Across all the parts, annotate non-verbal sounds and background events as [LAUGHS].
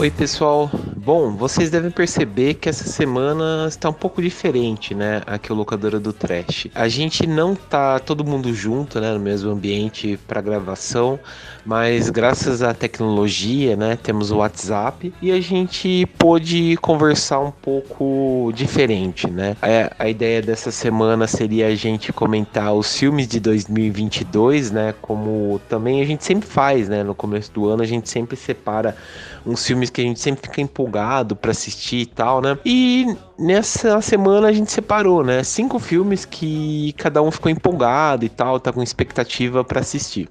Oi, pessoal. Bom, vocês devem perceber que essa semana está um pouco diferente, né? Aqui o locadora do Trash. A gente não tá todo mundo junto, né, no mesmo ambiente para gravação, mas graças à tecnologia, né, temos o WhatsApp e a gente pôde conversar um pouco diferente, né? A, a ideia dessa semana seria a gente comentar os filmes de 2022, né, como também a gente sempre faz, né, no começo do ano a gente sempre separa uns filmes que a gente sempre fica empolgado para assistir e tal, né? E nessa semana a gente separou, né? Cinco filmes que cada um ficou empolgado e tal, tá com expectativa para assistir.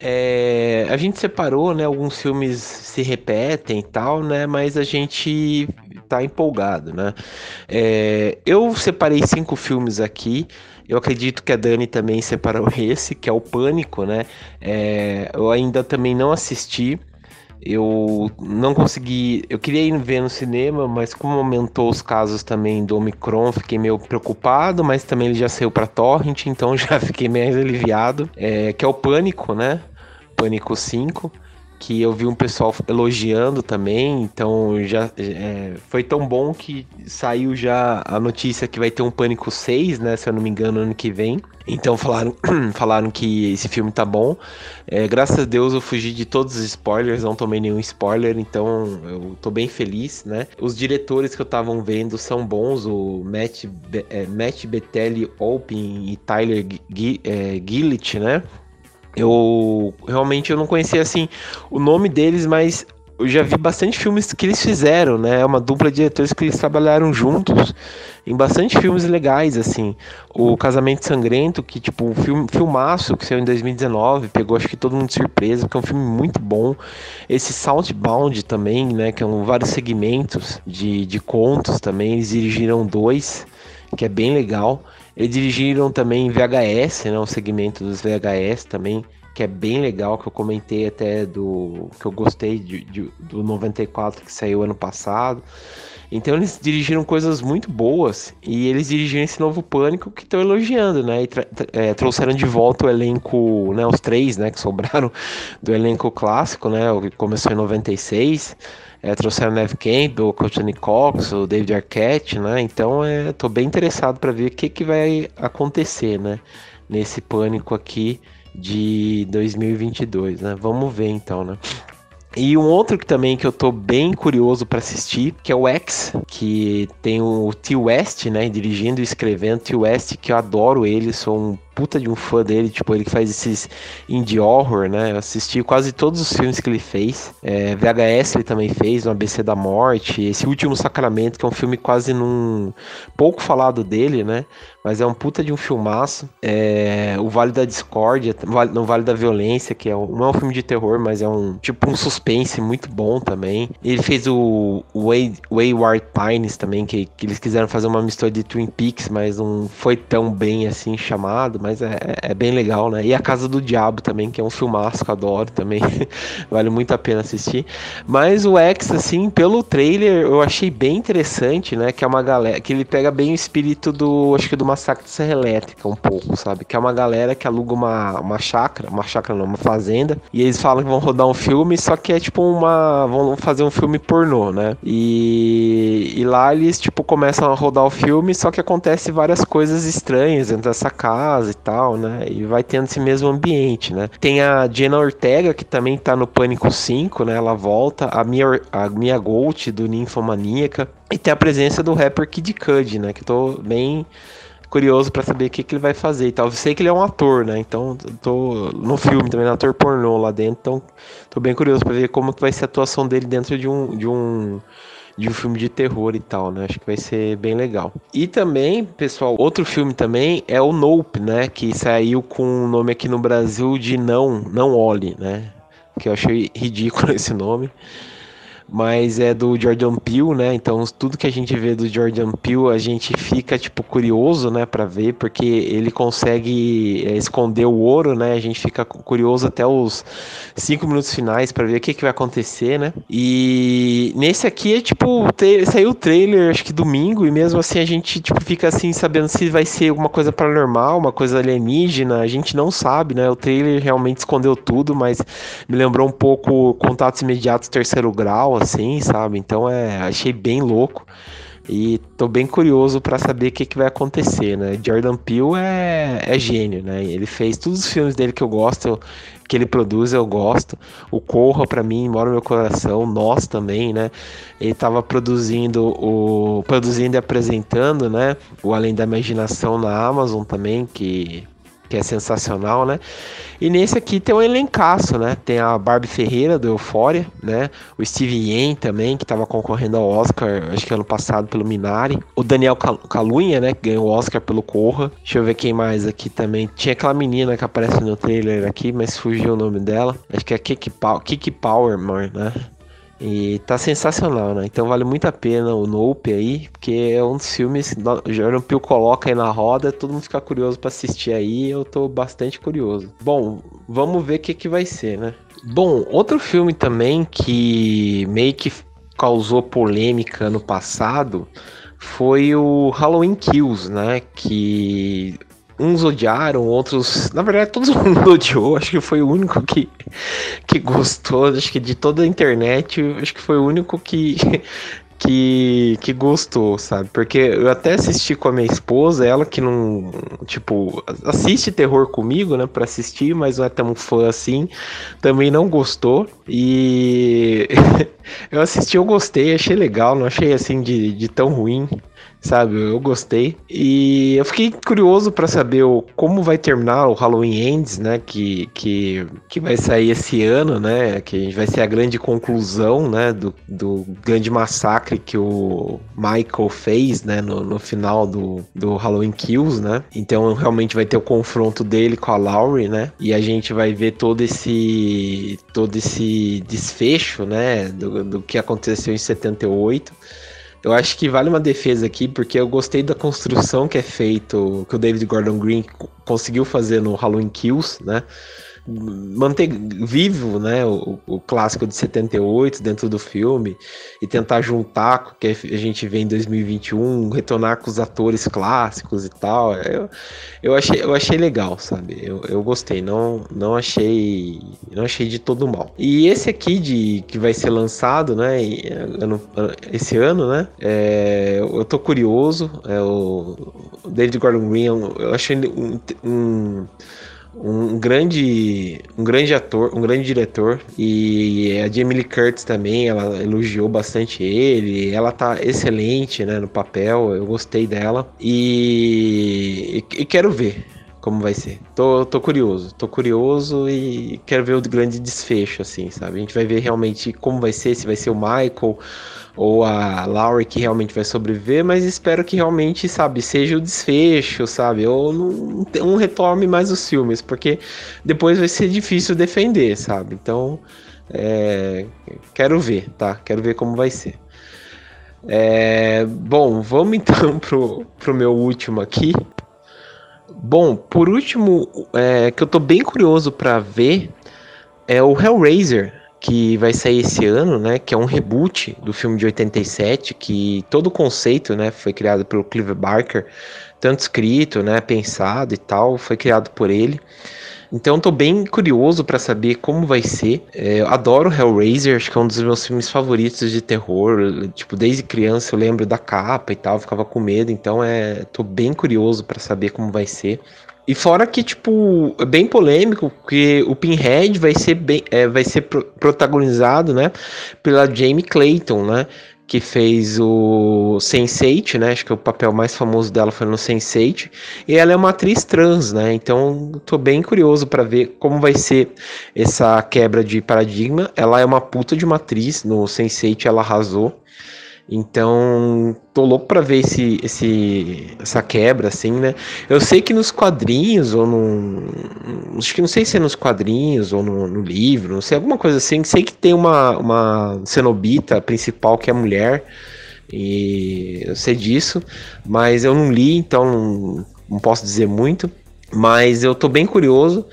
É, a gente separou, né? Alguns filmes se repetem e tal, né? Mas a gente tá empolgado, né? É, eu separei cinco filmes aqui. Eu acredito que a Dani também separou [LAUGHS] esse, que é o Pânico, né? É, eu ainda também não assisti. Eu não consegui. Eu queria ir ver no cinema, mas como aumentou os casos também do Omicron, fiquei meio preocupado. Mas também ele já saiu para Torrent, então [LAUGHS] já fiquei mais aliviado. É, que é o Pânico, né? Pânico 5 que eu vi um pessoal elogiando também, então já é, foi tão bom que saiu já a notícia que vai ter um Pânico 6, né, se eu não me engano, ano que vem. Então falaram, [CLEARS THROAT] falaram que esse filme tá bom. É, graças a Deus eu fugi de todos os spoilers, não tomei nenhum spoiler, então eu tô bem feliz, né? Os diretores que eu tava vendo são bons, o Matt, é, Matt Bettelli e Tyler G é, né? Eu realmente eu não conhecia assim o nome deles, mas eu já vi bastante filmes que eles fizeram, né? É uma dupla de diretores que eles trabalharam juntos em bastante filmes legais, assim. O Casamento Sangrento, que, tipo, um filme, filmaço que saiu em 2019, pegou acho que todo mundo de surpresa, porque é um filme muito bom. Esse Southbound também, né? Que são vários segmentos de, de contos também. Eles dirigiram dois, que é bem legal. Eles dirigiram também VHS, né, um segmento dos VHS também, que é bem legal, que eu comentei até do que eu gostei de, de, do 94 que saiu ano passado. Então eles dirigiram coisas muito boas e eles dirigiram esse novo Pânico que estão elogiando, né? E é, trouxeram de volta o elenco, né? Os três, né? Que sobraram do elenco clássico, né? O que começou em 96. É, trouxeram o Neve Campbell, o Courtney Cox, o David Arquette, né? Então, é, tô bem interessado para ver o que, que vai acontecer, né? Nesse pânico aqui de 2022, né? Vamos ver então, né? E um outro que também que eu tô bem curioso para assistir, que é o X, que tem o T West, né, dirigindo e escrevendo T West, que eu adoro ele, sou um puta de um fã dele, tipo, ele que faz esses indie horror, né? Eu assisti quase todos os filmes que ele fez. É, VHS ele também fez, no ABC da Morte, esse Último Sacramento, que é um filme quase num pouco falado dele, né? Mas é um puta de um filmaço. É, o Vale da Discórdia, no Vale da Violência, que é um, não é um filme de terror, mas é um tipo um suspense muito bom também. Ele fez o Way, Wayward Pines também, que, que eles quiseram fazer uma mistura de Twin Peaks, mas não foi tão bem assim chamado mas é, é, bem legal, né? E A Casa do Diabo também, que é um filmaço que eu adoro também, [LAUGHS] vale muito a pena assistir. Mas o X, assim, pelo trailer, eu achei bem interessante, né? Que é uma galera, que ele pega bem o espírito do, acho que do Massacre de Serra Elétrica, um pouco, sabe? Que é uma galera que aluga uma, uma chácara, uma chácara não, uma fazenda, e eles falam que vão rodar um filme, só que é tipo uma, vão fazer um filme pornô, né? E, e lá eles, tipo, começam a rodar o filme, só que acontece várias coisas estranhas dentro dessa casa tal, né? E vai tendo esse mesmo ambiente, né? Tem a Jenna Ortega, que também tá no Pânico 5, né? Ela volta. A Mia, a Mia Gold, do Ninfomaníaca. E tem a presença do rapper Kid Cudi, né? Que eu tô bem curioso para saber o que, que ele vai fazer e tal. Eu sei que ele é um ator, né? Então, tô no filme também, ator pornô lá dentro. Então, tô bem curioso para ver como que vai ser a atuação dele dentro de um, de um de um filme de terror e tal, né? Acho que vai ser bem legal. E também, pessoal, outro filme também é o Nope, né? Que saiu com o nome aqui no Brasil de Não, Não Olhe, né? Que eu achei ridículo [LAUGHS] esse nome. Mas é do Jordan Peele, né? Então tudo que a gente vê do Jordan Peele, a gente fica tipo curioso, né, para ver, porque ele consegue é, esconder o ouro, né? A gente fica curioso até os cinco minutos finais para ver o que, que vai acontecer, né? E nesse aqui é tipo saiu o trailer, acho que domingo e mesmo assim a gente tipo fica assim sabendo se vai ser alguma coisa paranormal, uma coisa alienígena, a gente não sabe, né? O trailer realmente escondeu tudo, mas me lembrou um pouco contatos imediatos terceiro grau, assim, sabe? Então é, achei bem louco. E tô bem curioso para saber o que, que vai acontecer, né? Jordan Peele é, é gênio, né? Ele fez todos os filmes dele que eu gosto, que ele produz, eu gosto. O Corra, para mim, mora no meu coração. Nós também, né? Ele tava produzindo o... Produzindo e apresentando, né? O Além da Imaginação na Amazon também, que que é sensacional, né? E nesse aqui tem um elencaço, né? Tem a Barbie Ferreira do Euphoria, né? O Steve Yen também, que estava concorrendo ao Oscar, acho que ano passado pelo Minari. O Daniel Calunha, né? Que ganhou o Oscar pelo Corra. Deixa eu ver quem mais aqui também. Tinha aquela menina que aparece no trailer aqui, mas fugiu o nome dela. Acho que é Kiki, Pow Kiki Power, né? E tá sensacional, né? Então vale muito a pena o Nope aí, porque é um dos filmes que o Jordan Peele coloca aí na roda, todo mundo fica curioso para assistir aí, eu tô bastante curioso. Bom, vamos ver o que, que vai ser, né? Bom, outro filme também que meio que causou polêmica no passado foi o Halloween Kills, né? Que uns odiaram, outros. Na verdade, todo [LAUGHS] mundo odiou. Acho que foi o único que, que gostou. Acho que de toda a internet, acho que foi o único que, [LAUGHS] que, que gostou, sabe? Porque eu até assisti com a minha esposa, ela que não, tipo, assiste terror comigo, né, para assistir, mas não é tão fã assim, também não gostou. E [LAUGHS] eu assisti, eu gostei, achei legal, não achei assim de, de tão ruim sabe? Eu gostei. E eu fiquei curioso para saber o, como vai terminar o Halloween Ends, né? Que, que, que vai sair esse ano, né? Que vai ser a grande conclusão, né? Do, do grande massacre que o Michael fez, né? No, no final do, do Halloween Kills, né? Então realmente vai ter o confronto dele com a Laurie, né? E a gente vai ver todo esse todo esse desfecho, né? Do, do que aconteceu em 78. Eu acho que vale uma defesa aqui, porque eu gostei da construção que é feito, que o David Gordon Green conseguiu fazer no Halloween Kills, né? Manter vivo né, o, o, clássico de 78 dentro do filme e tentar juntar com o que a gente vê em 2021, retornar com os atores clássicos e tal. Eu, eu, achei, eu achei legal, sabe? Eu, eu gostei, não, não achei não achei de todo mal. E esse aqui de que vai ser lançado, né, ano, esse ano, né? É, eu tô curioso. É, o David Gordon Green, eu achei um, um um grande, um grande ator, um grande diretor. E a Jamie Lee Curtis também, ela elogiou bastante ele. Ela tá excelente, né, no papel. Eu gostei dela. E, e, e quero ver como vai ser. Tô, tô curioso, tô curioso e quero ver o grande desfecho, assim, sabe? A gente vai ver realmente como vai ser, se vai ser o Michael ou a Laurie que realmente vai sobreviver, mas espero que realmente, sabe, seja o desfecho, sabe? Ou não, não retome mais os filmes, porque depois vai ser difícil defender, sabe? Então, é, quero ver, tá? Quero ver como vai ser. É, bom, vamos [LAUGHS] então pro, pro meu último aqui. Bom, por último, é, que eu tô bem curioso para ver é o Hellraiser, que vai sair esse ano, né? Que é um reboot do filme de 87, que todo o conceito, né, foi criado pelo Clive Barker, tanto escrito, né, pensado e tal, foi criado por ele. Então tô bem curioso para saber como vai ser. É, eu adoro Hellraiser, acho que é um dos meus filmes favoritos de terror. Tipo, desde criança eu lembro da capa e tal, ficava com medo, então é, tô bem curioso para saber como vai ser. E fora que, tipo, é bem polêmico, que o Pinhead vai ser, bem, é, vai ser pro, protagonizado, né, pela Jamie Clayton, né, que fez o Sense8, né, acho que o papel mais famoso dela foi no Sense8, e ela é uma atriz trans, né, então tô bem curioso para ver como vai ser essa quebra de paradigma. Ela é uma puta de uma atriz, no Sense8 ela arrasou, Então, tô louco para ver esse, esse, essa quebra, assim, né? Eu sei que nos quadrinhos, ou no. Acho que não sei se é nos quadrinhos ou no, no livro, não sei, alguma coisa assim. Sei que tem uma, uma cenobita principal que é mulher, e eu sei disso, mas eu não li, então não, não posso dizer muito. Mas eu tô bem curioso.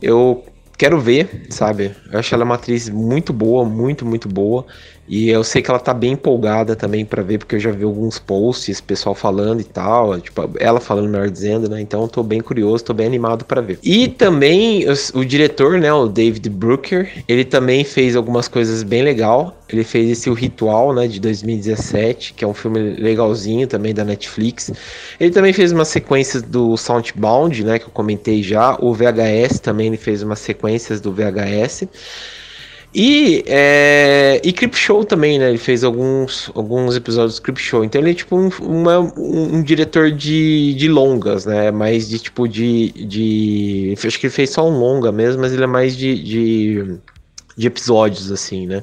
Eu quero ver, sabe? Eu acho ela uma atriz muito boa, muito, muito boa. E eu sei que ela tá bem empolgada também para ver, porque eu já vi alguns posts, pessoal falando e tal, tipo, ela falando melhor dizendo, né? Então eu tô bem curioso, tô bem animado para ver. E também o, o, diretor, né, o David Brooker, ele também fez algumas coisas bem legal. Ele fez esse O Ritual, né, de 2017, que é um filme legalzinho também da Netflix. Ele também fez umas sequências do Soundbound, né, que eu comentei já. O VHS também ele fez umas sequências do VHS. E, é, e Crip Show também, né? Ele fez alguns, alguns episódios do Crip Show. Então ele é tipo um, uma, um, um, diretor de, de longas, né? Mais de tipo de, de. Acho que ele fez só um longa mesmo, mas ele é mais de, de, de episódios, assim, né?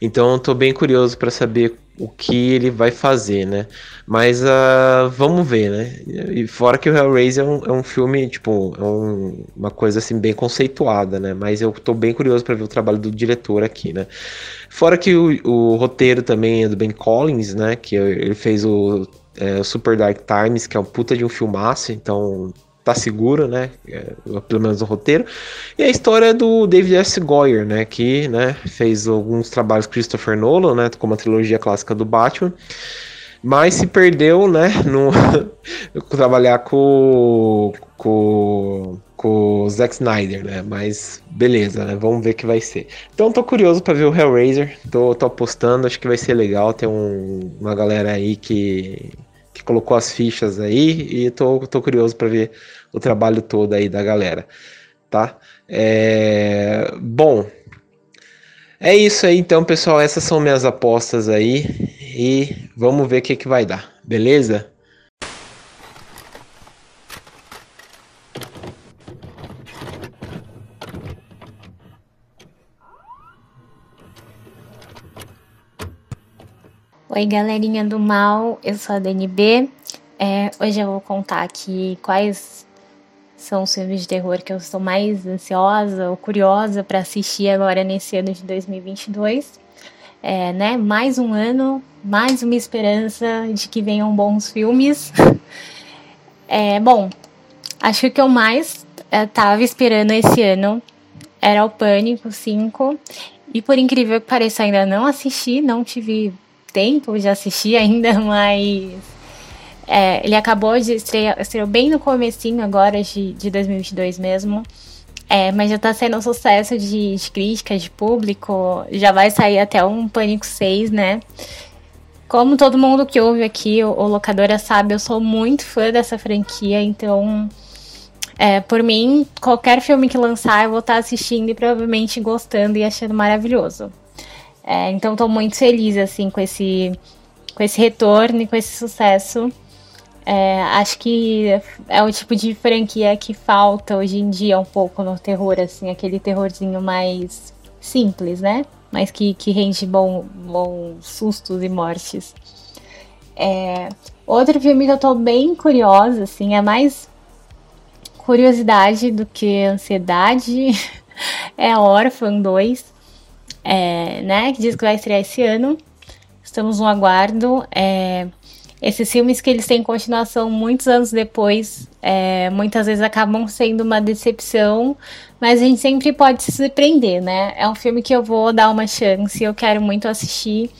Então eu tô bem curioso para saber o que ele vai fazer, né? Mas uh, vamos ver, né? E fora que o Hellraiser é um, é um filme, tipo, é um, uma coisa assim bem conceituada, né? Mas eu tô bem curioso para ver o trabalho do diretor aqui, né? Fora que o, o roteiro também é do Ben Collins, né? Que ele fez o é, Super Dark Times, que é um puta de um filmaço, então tá seguro, né? É, pelo menos no roteiro. E a história do David S. Goyer, né? Que né, fez alguns trabalhos Christopher Nolan, né? Como a trilogia clássica do Batman. Mas se perdeu, né? No [LAUGHS] trabalhar com, com, com o Zack Snyder, né? Mas beleza, né? Vamos ver o que vai ser. Então tô curioso para ver o Hellraiser. Tô, tô apostando, acho que vai ser legal. Tem um, uma galera aí que colocou as fichas aí e tô, tô curioso para ver o trabalho todo aí da galera, tá? É... Bom, é isso aí então, pessoal. Essas são minhas apostas aí e vamos ver o que, que vai dar, beleza? Oi, galerinha do mal, eu sou a DNB. É, hoje eu vou contar aqui quais são os filmes de terror que eu estou mais ansiosa ou curiosa para assistir agora nesse ano de 2022. É, né? Mais um ano, mais uma esperança de que venham bons filmes. [LAUGHS] É, bom, acho que o que eu mais estava é, esperando esse ano era o Pânico 5. E por incrível que pareça, ainda não assisti, não tive tempo de assistir [LAUGHS] ainda, mas é, ele acabou de estrear, estreou bem no comecinho agora de, de 2022 mesmo. É, mas já tá sendo um sucesso de, de crítica, de público. Já vai sair até um Pânico 6, né? Como todo mundo que ouve aqui, o, o Locadora sabe, eu sou muito fã dessa franquia, então, é, por mim, qualquer filme que lançar, eu vou estar tá assistindo e provavelmente gostando e achando maravilhoso. É, então estou muito feliz assim com esse, com esse retorno e com esse sucesso. É, acho que é o tipo de franquia que falta hoje em dia um pouco no terror, assim, aquele terrorzinho mais simples, né? Mas que, que rende bom, bons sustos e mortes. É, outro filme que eu tô bem curiosa, assim, é mais curiosidade do que ansiedade, [LAUGHS] é Orphan 2 é, né, que diz que vai estrear esse ano. Estamos no aguardo. É, esses filmes que eles têm continuação muitos anos depois, é, muitas vezes acabam sendo uma decepção, mas a gente sempre pode se surpreender, né? É um filme que eu vou dar uma chance, eu quero muito assistir.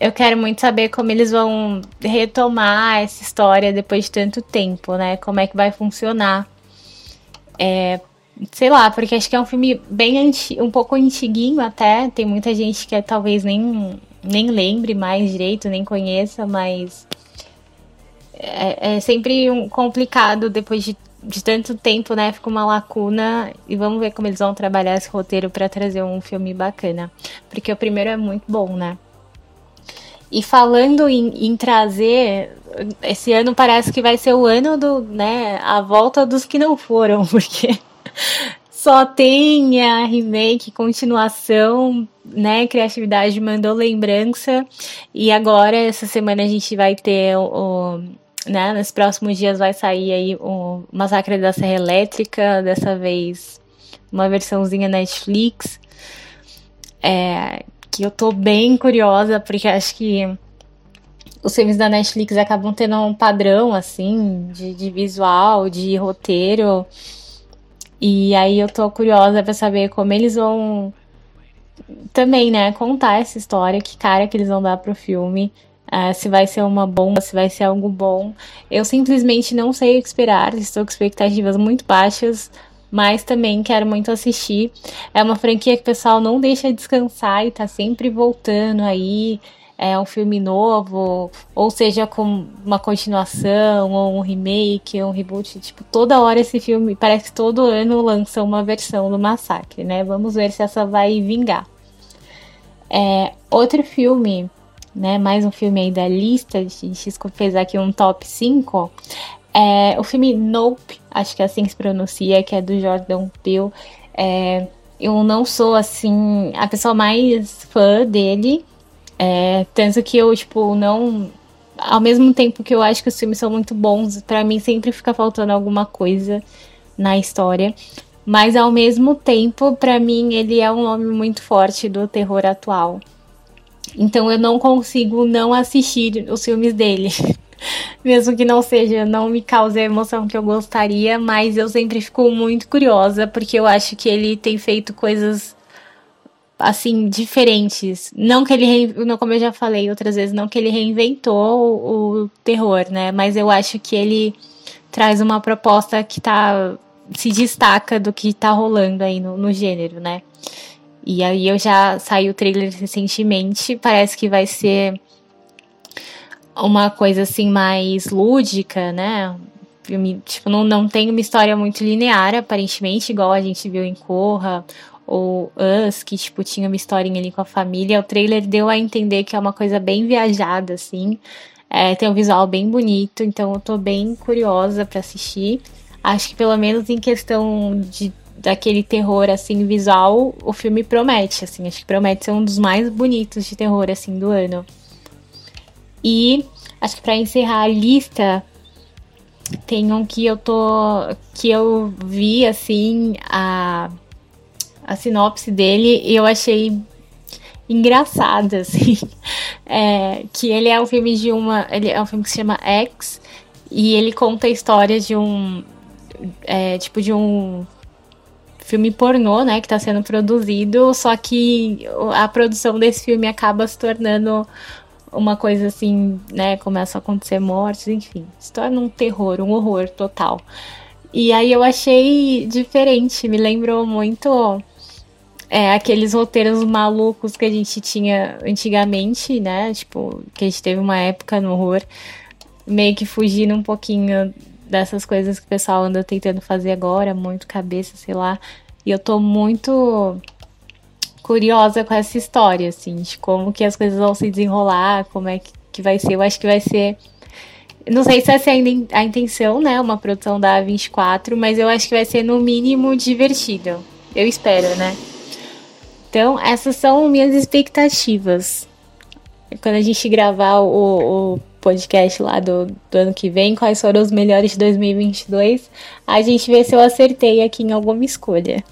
Eu quero muito saber como eles vão retomar essa história depois de tanto tempo, né? Como é que vai funcionar. É, sei lá, porque acho que é um filme bem anti, um pouco antiguinho até. Tem muita gente que talvez nem, nem lembre mais direito, nem conheça, mas é, é sempre um complicado depois de, de tanto tempo, né? Fica uma lacuna e vamos ver como eles vão trabalhar esse roteiro para trazer um filme bacana. Porque o primeiro é muito bom, né? E falando em, em, trazer, esse ano parece que vai ser o ano do, né, a volta dos que não foram, [LAUGHS] porque só tenha remake, continuação, né? Criatividade mandou lembrança. E agora, essa semana, a gente vai ter o, o né? Nos próximos dias vai sair aí o Massacre da Serra Elétrica, dessa vez uma versãozinha Netflix. É, que eu tô bem curiosa, porque acho que os filmes da Netflix acabam tendo um padrão, assim, de, de visual, de roteiro. E aí eu tô curiosa para saber como eles vão também, né, contar essa história, que cara que eles vão dar pro filme. Uh, se vai ser uma bomba, se vai ser algo bom. Eu simplesmente não sei o que esperar, estou com expectativas muito baixas, mas também quero muito assistir. É uma franquia que o pessoal não deixa descansar e tá sempre voltando aí. É um filme novo, ou seja, com uma continuação, ou um remake, ou um reboot. Tipo, toda hora esse filme, parece que todo ano lança uma versão do Massacre, né? Vamos ver se essa vai vingar. É, outro filme né, mais um filme aí da lista, a gente fez aqui um top 5, é o filme Nope, acho que é assim que se pronuncia, que é do Jordan Peele. É, eu não sou, assim, a pessoa mais fã dele, é, tanto que eu, tipo, não... Ao mesmo tempo que eu acho que os filmes são muito bons, para mim sempre fica faltando alguma coisa na história. Mas ao mesmo tempo, para mim, ele é um nome muito forte do terror atual. Então eu não consigo não assistir os filmes dele. [LAUGHS] Mesmo que não seja, não me cause a emoção que eu gostaria, mas eu sempre fico muito curiosa, porque eu acho que ele tem feito coisas assim, diferentes. Não que ele, como eu já falei outras vezes, não que ele reinventou o, o terror, né? Mas eu acho que ele traz uma proposta que tá se destaca do que tá rolando aí no, no gênero, né? E aí eu já saí o trailer recentemente, parece que vai ser uma coisa assim mais lúdica, né? Filme, tipo, não, não tem uma história muito linear, aparentemente, igual a gente viu em Corra ou Us, que tipo, tinha uma historinha ali com a família. O trailer deu a entender que é uma coisa bem viajada, assim. É, tem um visual bem bonito, então eu tô bem curiosa para assistir. Acho que pelo menos em questão de daquele terror assim visual, o filme promete, assim, acho que promete ser um dos mais bonitos de terror assim do ano. E acho que para encerrar a lista tem um que eu tô que eu vi assim a a sinopse dele e eu achei engraçada [LAUGHS] assim, é, que ele é um filme de uma, ele é um filme que se chama X e ele conta a história de um é, tipo de um filme pornô, né, que está sendo produzido, só que a produção desse filme acaba se tornando uma coisa assim, né, começa a acontecer mortes, enfim, se torna um terror, um horror total. E aí eu achei diferente, me lembrou muito é, aqueles roteiros malucos que a gente tinha antigamente, né, tipo, que a gente teve uma época no horror, meio que fugindo um pouquinho dessas coisas que o pessoal anda tentando fazer agora, muito cabeça, sei lá. E eu tô muito curiosa com essa história, assim, de como que as coisas vão se desenrolar, como é que, vai ser. Eu acho que vai ser. Não sei se essa é a intenção, né? Uma produção da 24, mas eu acho que vai ser no mínimo divertido. Eu espero, né? Então, essas são minhas expectativas. Quando a gente gravar o, o podcast lá do, do ano que vem, quais foram os melhores de 2022, a gente vê se eu acertei aqui em alguma escolha.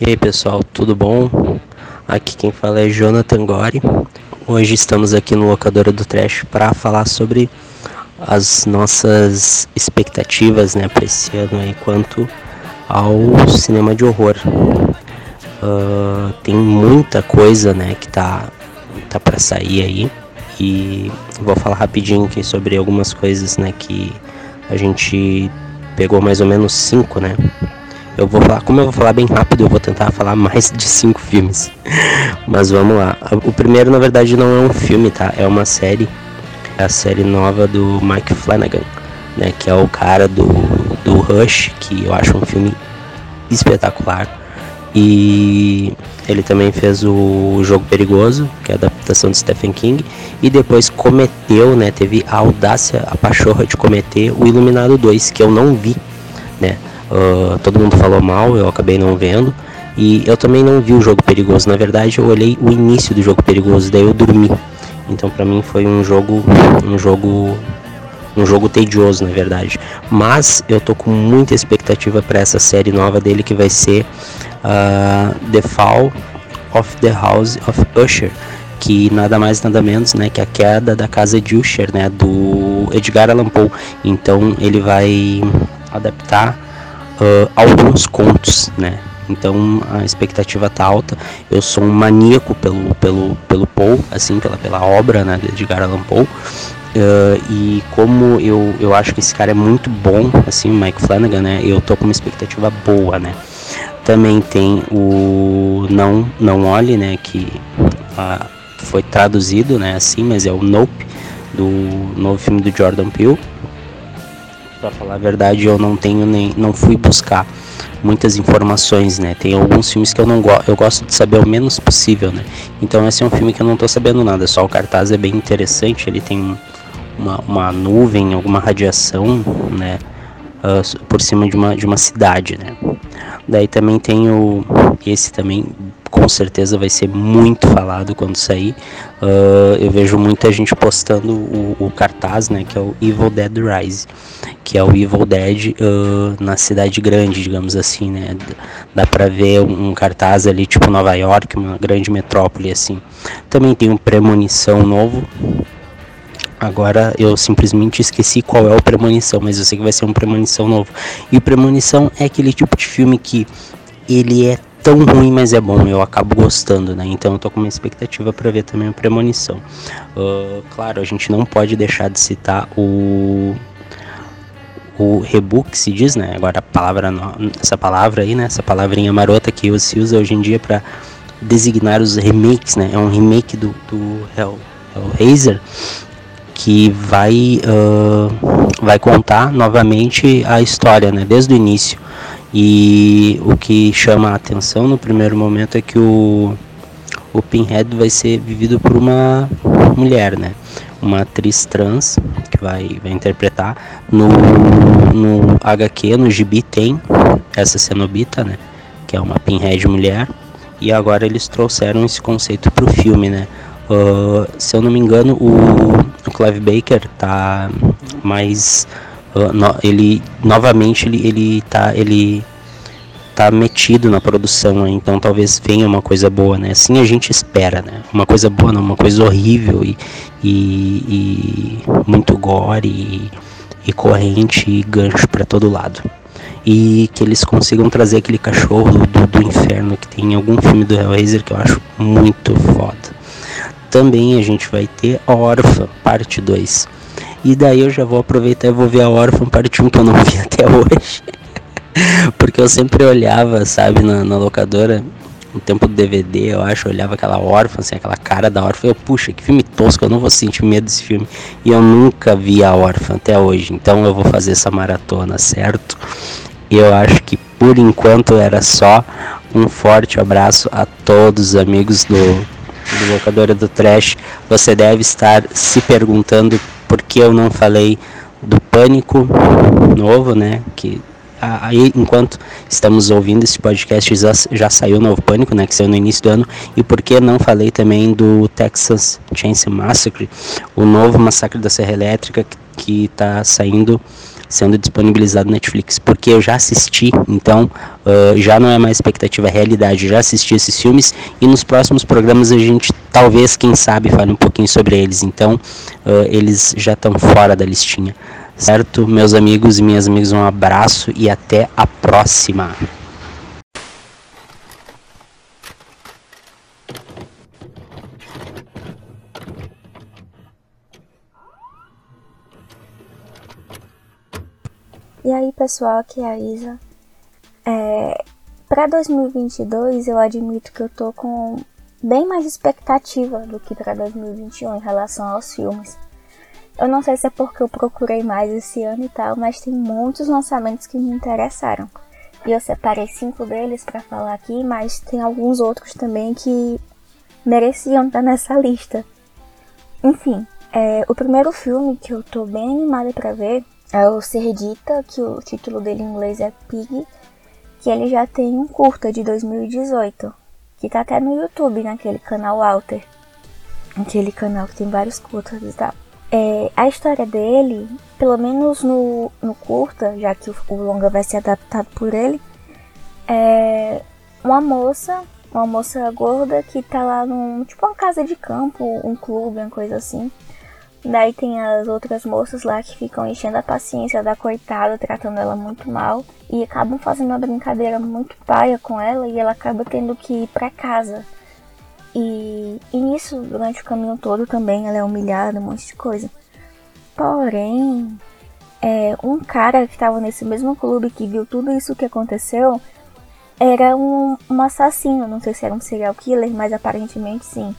E aí pessoal, tudo bom? Aqui quem fala é Jonathan Gori. Hoje estamos aqui no Locadora do Trash para falar sobre as nossas expectativas né, para esse ano aí quanto ao cinema de horror. Uh, tem muita coisa né, que tá, tá para sair aí e vou falar rapidinho aqui sobre algumas coisas né, que a gente pegou mais ou menos cinco, né? Eu vou falar, como eu vou falar bem rápido, eu vou tentar falar mais de cinco filmes. Mas vamos lá. O primeiro, na verdade, não é um filme, tá? É uma série é a série nova do Mike Flanagan, né, que é o cara do, do Rush, que eu acho um filme espetacular. E ele também fez o Jogo Perigoso, que é a adaptação de Stephen King, e depois cometeu, né, teve a audácia, a pachorra de cometer o Iluminado 2, que eu não vi, né? Uh, todo mundo falou mal, eu acabei não vendo. E eu também não vi o jogo perigoso. Na verdade, eu olhei o início do jogo perigoso, daí eu dormi. Então, para mim foi um jogo, um jogo, um jogo tedioso, na verdade. Mas eu tô com muita expectativa para essa série nova dele que vai ser uh, The Fall of the House of Usher, que nada mais nada menos, né, que a queda da casa de Usher, né, do Edgar Allan Poe. Então, ele vai adaptar uh, alguns contos, né? Então a expectativa tá alta. Eu sou um maníaco pelo, pelo, pelo Poe, assim, pela, pela obra né, de Edgar Allan Poe. Uh, e como eu, eu acho que esse cara é muito bom, assim, o Mike Flanagan, né? Eu tô com uma expectativa boa, né? Também tem o Não Não Olhe, né? Que uh, foi traduzido, né? Assim, mas é o Nope do novo filme do Jordan Peele. Pra falar a verdade, eu não tenho nem, não fui buscar muitas informações, né? Tem alguns filmes que eu não gosto, eu gosto de saber o menos possível, né? Então esse é um filme que eu não tô sabendo nada, só o cartaz é bem interessante, ele tem uma, uma nuvem, alguma radiação, né? Uh, por cima de uma, de uma cidade, né? Daí também tem o esse também com certeza vai ser muito falado quando sair. Uh, eu vejo muita gente postando o, o, cartaz, né, que é o Evil Dead Rise, que é o Evil Dead uh, na cidade grande, digamos assim, né. Dá pra ver um, um, cartaz ali tipo Nova York, uma grande metrópole assim. Também tem um Premonição novo. Agora eu simplesmente esqueci qual é o Premonição, mas eu sei que vai ser um Premonição novo. E o Premonição é aquele tipo de filme que ele é tão ruim, mas é bom, eu acabo gostando, né? Então eu tô com uma expectativa para ver também a Premonição. Uh, claro, a gente não pode deixar de citar o o rebook se diz, né? Agora a palavra essa palavra aí, né? Essa palavrinha marota que se usa hoje em dia para designar os remakes, né? É um remake do, do Hell, Hellraiser que vai uh, vai contar novamente a história, né? Desde o início. E o que chama a atenção no primeiro momento é que o, o Pinhead vai ser vivido por uma mulher, né? Uma atriz trans que vai, vai interpretar. No, no HQ, no gibi, tem essa cenobita, né? Que é uma Pinhead mulher. E agora eles trouxeram esse conceito pro filme, né? Uh, se eu não me engano, o, o Clive Baker tá mais ele novamente ele ele tá ele tá metido na produção, né? então talvez venha uma coisa boa, né? Assim a gente espera, né? Uma coisa boa, não, uma coisa horrível e, e, e muito gore e, e corrente e gancho para todo lado. E que eles consigam trazer aquele cachorro do, do inferno que tem em algum filme do Hellraiser que eu acho muito foda. Também a gente vai ter Orphan, parte 2 e daí eu já vou aproveitar e vou ver a Orphan Parte 1 que eu não [LAUGHS] vi até hoje. Porque eu sempre olhava, sabe, na, na, locadora, no tempo do DVD, eu acho, eu olhava aquela órfã, assim, aquela cara da órfã, eu, puxa, que filme tosco, eu não vou sentir medo desse filme. E eu nunca vi a órfã até hoje, então eu vou fazer essa maratona, certo? Eu acho que por enquanto era só um forte abraço a todos os amigos do, do Locadora do Trash. Você deve estar se perguntando porque eu não falei do pânico novo, né? Que aí enquanto estamos ouvindo esse podcast já, já saiu o novo pânico, né? Que saiu no início do ano e por que não falei também do Texas Chainsaw Massacre, o novo massacre da Serra Elétrica que está saindo sendo disponibilizado no Netflix, porque eu já assisti, então uh, já não é mais expectativa, é realidade, já assisti esses filmes e nos próximos programas a gente talvez, quem sabe, fale um pouquinho sobre eles, então uh, eles já estão fora da listinha, certo? Meus amigos e minhas amigas, um abraço e até a próxima! E aí, pessoal, aqui é a Isa. É, para 2022, eu admito que eu tô com bem mais expectativa do que para 2021 em relação aos filmes. Eu não sei se é porque eu procurei mais esse ano e tal, mas tem muitos lançamentos que me interessaram. E eu separei cinco deles para falar aqui, mas tem alguns outros também que mereciam estar nessa lista. Enfim, é, o primeiro filme que eu tô bem animada para ver é o Serdita, que o título dele em inglês é Pig, que ele já tem um curta de 2018, que tá até no YouTube, naquele canal Walter. Aquele canal que tem vários curtas e tal. É, a história dele, pelo menos no, no curta, já que o, o longa vai ser adaptado por ele, é uma moça, uma moça gorda que tá lá num, tipo uma casa de campo, um clube, uma coisa assim. Daí tem as outras moças lá que ficam enchendo a paciência da coitada, tratando ela muito mal. E acabam fazendo uma brincadeira muito paia com ela e ela acaba tendo que ir pra casa. E, e nisso, durante o caminho todo também, ela é humilhada, um monte de coisa. Porém, é, um cara que estava nesse mesmo clube que viu tudo isso que aconteceu era um, um assassino. Não sei se era um serial killer, mas aparentemente sim.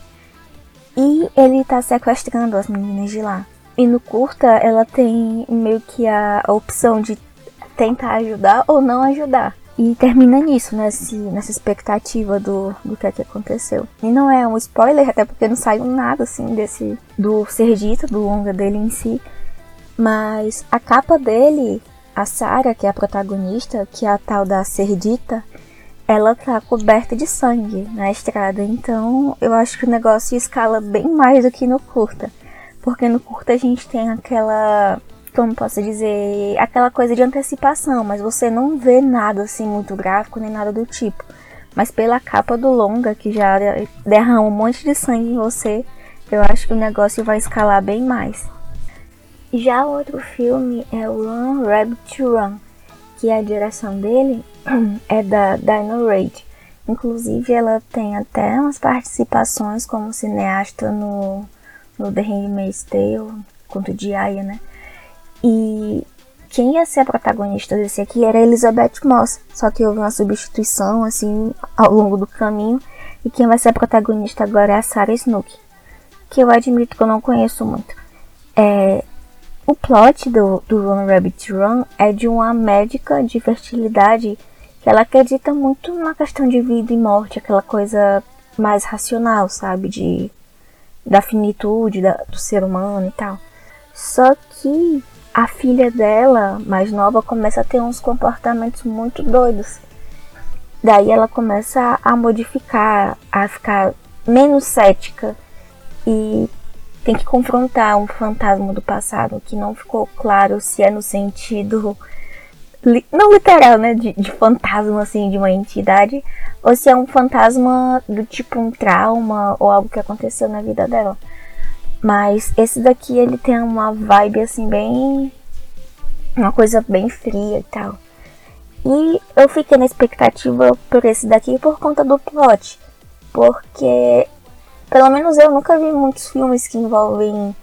E ele tá sequestrando as meninas de lá. E no curta, ela tem meio que a, opção de tentar ajudar ou não ajudar. E termina nisso, nesse, nessa expectativa do, do que, é que aconteceu. E não é um spoiler, até porque não saiu nada assim desse do Sergita, do longa dele em si. Mas a capa dele, a Sarah, que é a protagonista, que é a tal da Serdita, ela tá coberta de sangue na estrada. Então eu acho que o negócio escala bem mais do que no curta. Porque no curta a gente tem aquela. Como posso dizer? Aquela coisa de antecipação, mas você não vê nada assim muito gráfico nem nada do tipo. Mas pela capa do longa, que já derrama um monte de sangue em você, eu acho que o negócio vai escalar bem mais. Já outro filme é Run Rabbit Run, que a direção dele [CLEARS THROAT] é da Dino Raid. Inclusive, ela tem até umas participações como cineasta no, no The Handmaid's Tale, conto de Aya, né? E quem ia ser a protagonista desse aqui era Elizabeth Moss, só que houve uma substituição, assim, ao longo do caminho. E quem vai ser a protagonista agora é a Sarah Snook, que eu admito que eu não conheço muito. É, o plot do, do Run Rabbit Run é de uma médica de fertilidade que ela acredita muito na questão de vida e morte, aquela coisa mais racional, sabe? De, da finitude da, do ser humano e tal. Só que a filha dela, mais nova, começa a ter uns comportamentos muito doidos. Daí ela começa a modificar, a ficar menos cética e tem que confrontar um fantasma do passado que não ficou claro se é no sentido li, não literal, né, de, de, fantasma assim de uma entidade, ou se é um fantasma do tipo um trauma ou algo que aconteceu na vida dela. Mas esse daqui ele tem uma vibe assim bem uma coisa bem fria e tal. E eu fiquei na expectativa por esse daqui por conta do plot, porque pelo menos eu nunca vi muitos filmes que envolvem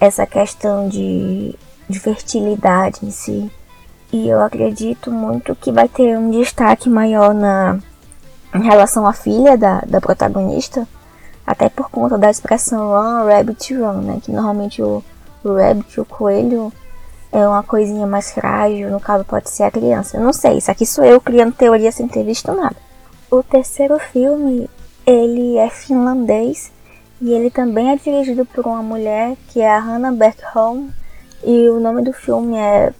essa questão de, de fertilidade em si. E eu acredito muito que vai ter um destaque maior na, em relação à filha da, da protagonista, até por conta da expressão run, rabbit run, né? Que normalmente o, o rabbit, o coelho, é uma coisinha mais frágil, no caso pode ser a criança. Eu não sei, isso aqui sou eu criando teoria sem ter visto nada. O terceiro filme ele é finlandês e ele também é dirigido por uma mulher que é a Hannah Bergholm e o nome do filme é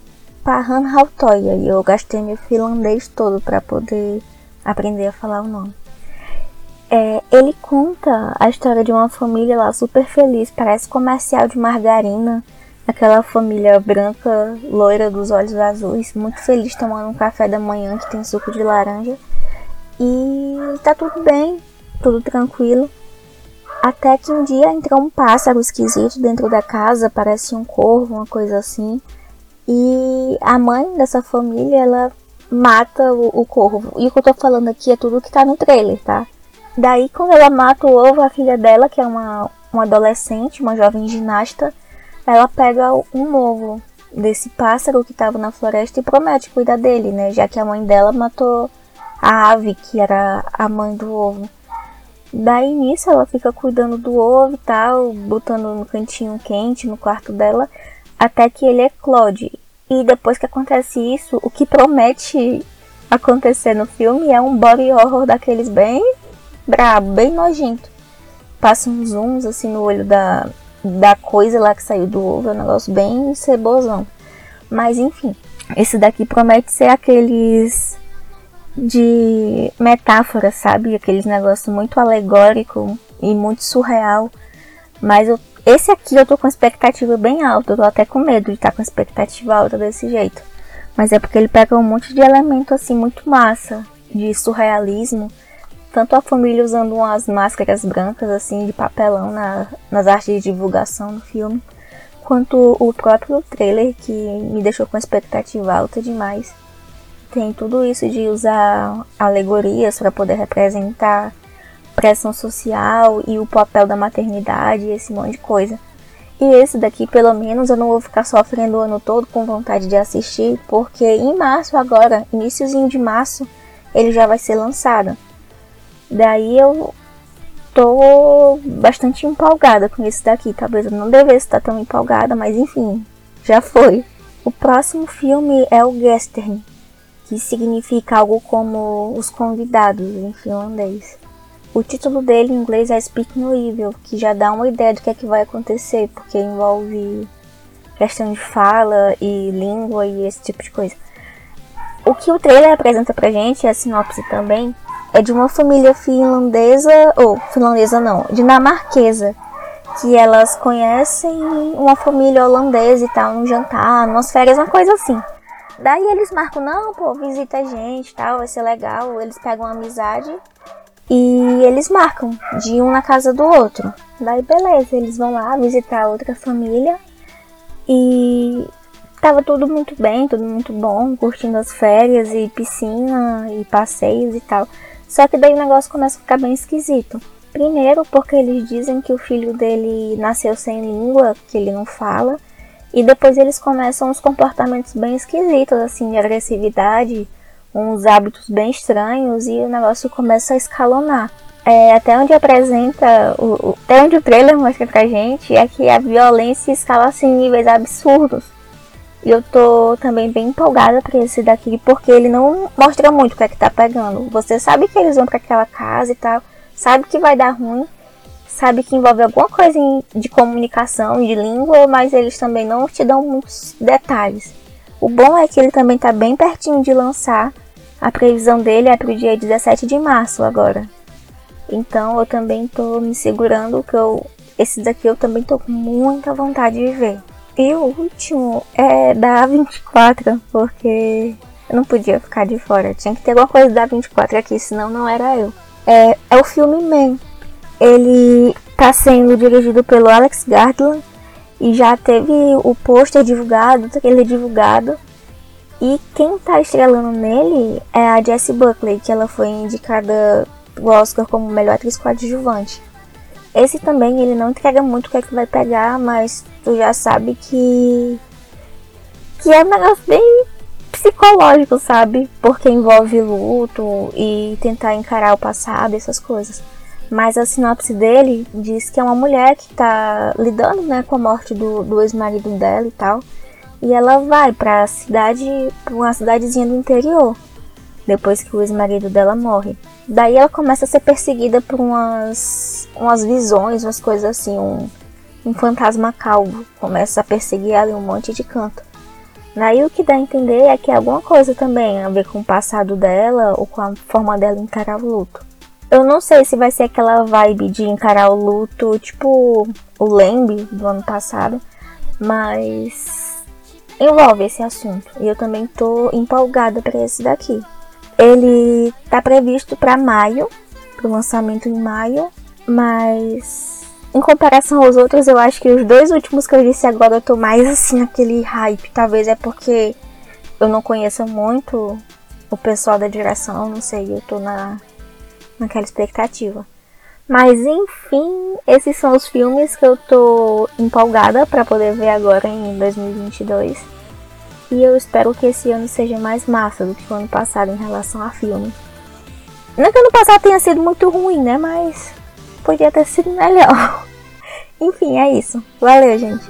Pahan Hautoya e eu gastei meu finlandês todo para poder aprender a falar o nome. É, ele conta a história de uma família lá super feliz, parece comercial de margarina, aquela família branca, loira dos olhos azuis, muito feliz tomando um café da manhã que tem suco de laranja. E tá tudo bem, tudo tranquilo. Até que um dia entrou um pássaro esquisito dentro da casa, parece um corvo, uma coisa assim. E a mãe dessa família, ela mata o, o corvo. E o que eu tô falando aqui é tudo que tá no trailer, tá? Daí, quando ela mata o ovo, a filha dela, que é uma, uma adolescente, uma jovem ginasta, ela pega um ovo desse pássaro que estava na floresta e promete cuidar dele, né? Já que a mãe dela matou a ave, que era a mãe do ovo. Daí nisso ela fica cuidando do ovo e tal, botando no cantinho quente no quarto dela, até que ele eclode. E depois que acontece isso, o que promete acontecer no filme é um body horror daqueles bem brabo, bem nojento. Passa uns zooms assim no olho da, da coisa lá que saiu do ovo, é um negócio bem cebosão. Mas enfim, esse daqui promete ser aqueles de metáfora, sabe? Aqueles negócios muito alegórico e muito surreal. Mas eu, esse aqui eu tô com expectativa bem alta, eu tô até com medo de estar tá com expectativa alta desse jeito. Mas é porque ele pega um monte de elemento assim muito massa, de surrealismo. Tanto a família usando umas máscaras brancas assim de papelão na, nas artes de divulgação do filme, quanto o próprio trailer que me deixou com expectativa alta demais. Tem tudo isso de usar alegorias para poder representar pressão social e o papel da maternidade, esse monte de coisa. E esse daqui, pelo menos, eu não vou ficar sofrendo o ano todo com vontade de assistir, porque em março agora, iníciozinho de março, ele já vai ser lançado. Daí eu tô bastante empolgada com esse daqui. Talvez eu não devesse estar tão empolgada, mas enfim, já foi. O próximo filme é o Gestern, que significa algo como os convidados em finlandês. O título dele em inglês é Speak No Evil, que já dá uma ideia do que é que vai acontecer, porque envolve questão de fala e língua e esse tipo de coisa. O que o trailer apresenta pra gente, a sinopse também, é de uma família finlandesa, ou finlandesa não, dinamarquesa, que elas conhecem uma família holandesa e tal, num jantar, umas férias, uma coisa assim. Daí eles marcam, não, pô, visita a gente tal, vai ser legal. Eles pegam amizade e eles marcam de um na casa do outro. Daí beleza, eles vão lá visitar outra família e tava tudo muito bem, tudo muito bom, curtindo as férias e piscina e passeios e tal. Só que daí o negócio começa a ficar bem esquisito. Primeiro porque eles dizem que o filho dele nasceu sem língua, que ele não fala, e depois eles começam uns comportamentos bem esquisitos, assim, de agressividade, uns hábitos bem estranhos e o negócio começa a escalonar. É, até onde apresenta, o, o, até onde o trailer mostra pra gente é que a violência escala assim em níveis absurdos. E eu tô também bem empolgada pra esse daqui, porque ele não mostra muito o que é que tá pegando. Você sabe que eles vão para aquela casa e tal, sabe que vai dar ruim, sabe que envolve alguma coisa de comunicação, de língua, mas eles também não te dão muitos detalhes. O bom é que ele também tá bem pertinho de lançar, a previsão dele é para o dia 17 de março agora. Então eu também tô me segurando que eu esse daqui eu também tô com muita vontade de ver. E o último é da A24, porque eu não podia ficar de fora. Tinha que ter alguma coisa da A24 aqui, senão não era eu. É, é o filme Man. Ele tá sendo dirigido pelo Alex Garland e já teve o pôster divulgado, ele divulgado e quem tá estrelando nele é a Jessie Buckley, que ela foi indicada o Oscar como melhor atriz coadjuvante. Esse também ele não entrega muito o que é que vai pegar, mas tu já sabe que que é um negócio bem psicológico, sabe? Porque envolve luto e tentar encarar o passado, essas coisas. Mas a sinopse dele diz que é uma mulher que tá lidando, né, com a morte do, do ex-marido dela e tal. E ela vai para a cidade, pra uma cidadezinha do interior, depois que o ex-marido dela morre. Daí ela começa a ser perseguida por umas, umas visões, umas coisas assim, um, um fantasma calvo começa a perseguir ela em um monte de canto. Daí o que dá a entender é que é alguma coisa também a ver com o passado dela ou com a forma dela encarar o luto. Eu não sei se vai ser aquela vibe de encarar o luto, tipo o Lembe do ano passado, mas envolve esse assunto. E eu também tô empolgada para esse daqui. Ele tá previsto para maio, para o lançamento em maio, mas em comparação aos outros, eu acho que os dois últimos que eu disse agora eu tô mais assim naquele hype. Talvez é porque eu não conheço muito o pessoal da direção, não sei, eu tô na naquela expectativa. Mas enfim, esses são os filmes que eu tô empolgada para poder ver agora em 2022. E eu espero que esse ano seja mais massa do que o ano passado em relação a filme. Não que o ano passado tenha sido muito ruim, né? Mas podia ter sido melhor. [LAUGHS] enfim, é isso. Valeu, gente.